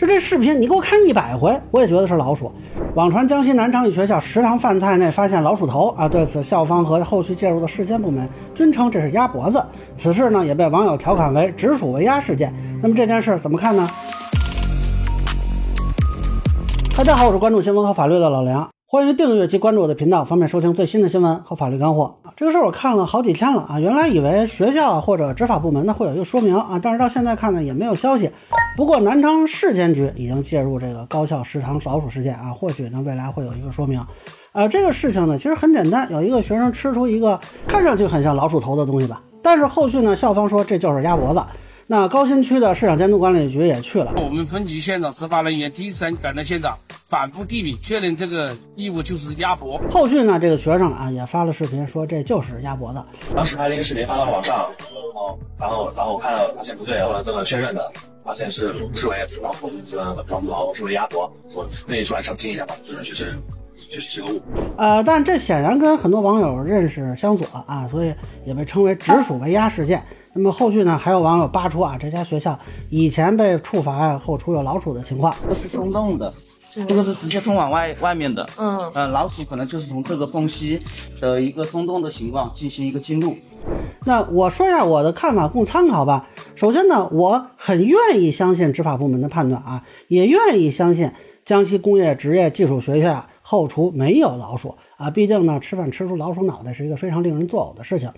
就这视频，你给我看一百回，我也觉得是老鼠。网传江西南昌一学校食堂饭菜内发现老鼠头啊，对此校方和后续介入的市监部门均称这是鸭脖子。此事呢，也被网友调侃为“直属为鸭事件”。那么这件事怎么看呢？大家好，我是关注新闻和法律的老梁。欢迎订阅及关注我的频道，方便收听最新的新闻和法律干货啊！这个事儿我看了好几天了啊，原来以为学校或者执法部门呢会有一个说明啊，但是到现在看呢也没有消息。不过南昌市监局已经介入这个高校食堂老鼠事件啊，或许呢未来会有一个说明。呃，这个事情呢其实很简单，有一个学生吃出一个看上去很像老鼠头的东西吧，但是后续呢校方说这就是鸭脖子。那高新区的市场监督管理局也去了。我们分局现场执法人员第一时间赶到现场，反复地比，确认这个异物就是鸭脖。后续呢，这个学生啊也发了视频，说这就是鸭脖子。当时拍了一个视频发到网上，然后然后然后我看到发现不对，后来做了确认的，发现是不是为老虎，这个老虎是为鸭脖，我特意出来澄清一下吧，就是确实。确实是个误。呃，但这显然跟很多网友认识相左啊，所以也被称为直属为鸭事件。那么后续呢，还有网友扒出啊，这家学校以前被处罚后厨有老鼠的情况。这是松动的，这个是直接通往外外面的。嗯呃，老鼠可能就是从这个缝隙的一个松动的情况进行一个进入。那我说一下我的看法，供参考吧。首先呢，我很愿意相信执法部门的判断啊，也愿意相信江西工业职业技术学校后厨没有老鼠啊。毕竟呢，吃饭吃出老鼠脑袋是一个非常令人作呕的事情。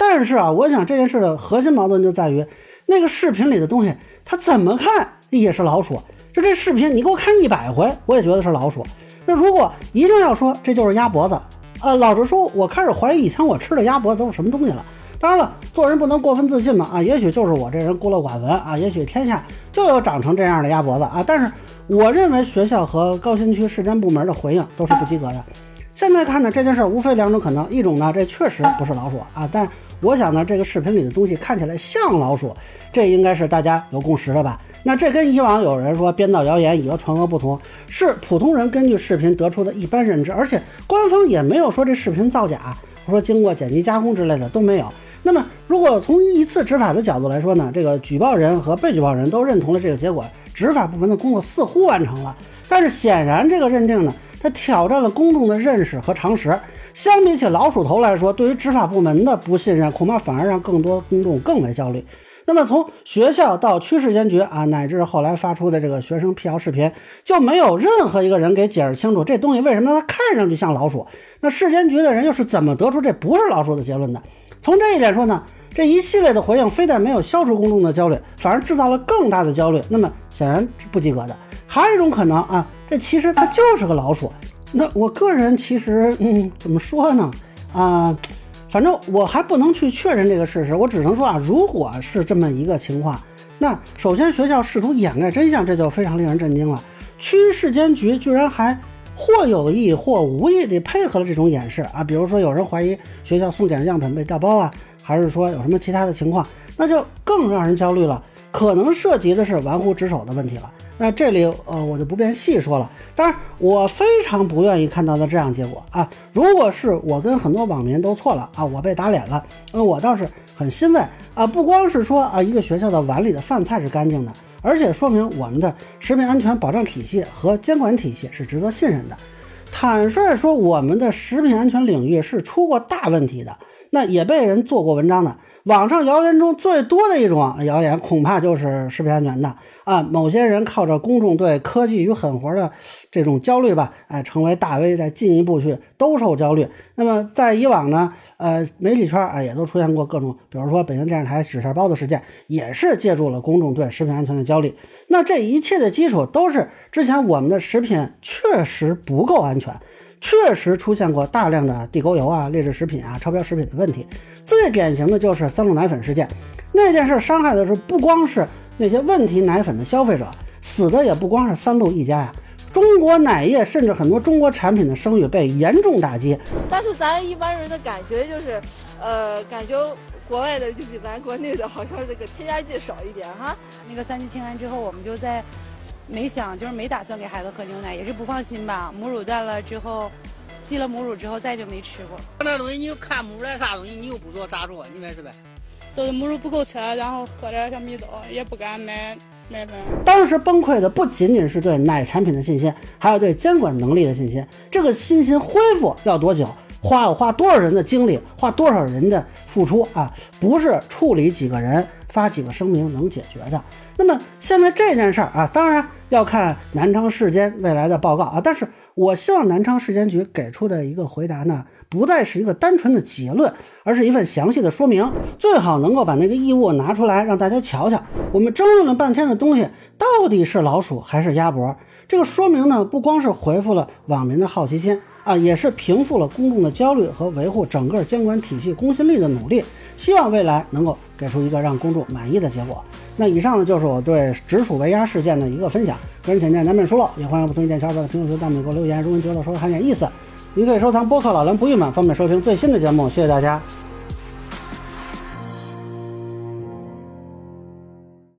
但是啊，我想这件事的核心矛盾就在于，那个视频里的东西，它怎么看也是老鼠。就这视频，你给我看一百回，我也觉得是老鼠。那如果一定要说这就是鸭脖子，呃，老实说，我开始怀疑以前我吃的鸭脖子都是什么东西了。当然了，做人不能过分自信嘛，啊，也许就是我这人孤陋寡闻啊，也许天下就有长成这样的鸭脖子啊。但是我认为学校和高新区市监部门的回应都是不及格的。现在看呢，这件事无非两种可能，一种呢，这确实不是老鼠啊，但。我想呢，这个视频里的东西看起来像老鼠，这应该是大家有共识的吧？那这跟以往有人说编造谣言、以讹传讹不同，是普通人根据视频得出的一般认知，而且官方也没有说这视频造假，说经过剪辑加工之类的都没有。那么，如果从一次执法的角度来说呢，这个举报人和被举报人都认同了这个结果，执法部门的工作似乎完成了。但是显然，这个认定呢，它挑战了公众的认识和常识。相比起老鼠头来说，对于执法部门的不信任，恐怕反而让更多公众更为焦虑。那么，从学校到区市监局啊，乃至后来发出的这个学生辟谣视频，就没有任何一个人给解释清楚这东西为什么它看上去像老鼠。那市监局的人又是怎么得出这不是老鼠的结论的？从这一点说呢，这一系列的回应非但没有消除公众的焦虑，反而制造了更大的焦虑。那么，显然是不及格的。还有一种可能啊，这其实它就是个老鼠。那我个人其实，嗯，怎么说呢？啊，反正我还不能去确认这个事实，我只能说啊，如果是这么一个情况，那首先学校试图掩盖真相，这就非常令人震惊了。区市监局居然还或有意或无意地配合了这种掩饰啊，比如说有人怀疑学校送检的样本被调包啊，还是说有什么其他的情况，那就更让人焦虑了，可能涉及的是玩忽职守的问题了。那这里呃我就不便细说了，当然我非常不愿意看到的这样结果啊！如果是我跟很多网民都错了啊，我被打脸了，那我倒是很欣慰啊！不光是说啊一个学校的碗里的饭菜是干净的，而且说明我们的食品安全保障体系和监管体系是值得信任的。坦率说，我们的食品安全领域是出过大问题的，那也被人做过文章的。网上谣言中最多的一种谣言，恐怕就是食品安全的啊！某些人靠着公众对科技与狠活的这种焦虑吧，哎，成为大 V，再进一步去兜售焦虑。那么在以往呢，呃，媒体圈啊也都出现过各种，比如说北京电视台纸片包子事件，也是借助了公众对食品安全的焦虑。那这一切的基础都是之前我们的食品确实不够安全。确实出现过大量的地沟油啊、劣质食品啊、超标食品的问题。最典型的就是三鹿奶粉事件，那件事伤害的是不光是那些问题奶粉的消费者，死的也不光是三鹿一家呀。中国奶业甚至很多中国产品的声誉被严重打击。但是咱一般人的感觉就是，呃，感觉国外的就比咱国内的好像这个添加剂少一点哈。那个三聚氰胺之后，我们就在。没想，就是没打算给孩子喝牛奶，也是不放心吧。母乳断了之后，忌了母乳之后，再就没吃过。那东西你又看不出来啥东西，你又不做咋做？你说是呗？都是母乳不够吃，然后喝点小米粥，也不敢买奶粉。当时崩溃的不仅仅是对奶产品的信心，还有对监管能力的信心。这个信心恢复要多久？花要花多少人的精力，花多少人的付出啊？不是处理几个人发几个声明能解决的。那么现在这件事儿啊，当然要看南昌市监未来的报告啊。但是我希望南昌市监局给出的一个回答呢，不再是一个单纯的结论，而是一份详细的说明。最好能够把那个异物拿出来让大家瞧瞧。我们争论了半天的东西，到底是老鼠还是鸭脖？这个说明呢，不光是回复了网民的好奇心。啊，也是平复了公众的焦虑和维护整个监管体系公信力的努力，希望未来能够给出一个让公众满意的结果。那以上呢就是我对直属围压事件的一个分享，个人浅见难免疏漏，也欢迎不同意见小伙伴在评论区弹幕给我留言，如果您觉得说的还有意思，您可以收藏播客老梁不郁闷，方便收听最新的节目。谢谢大家。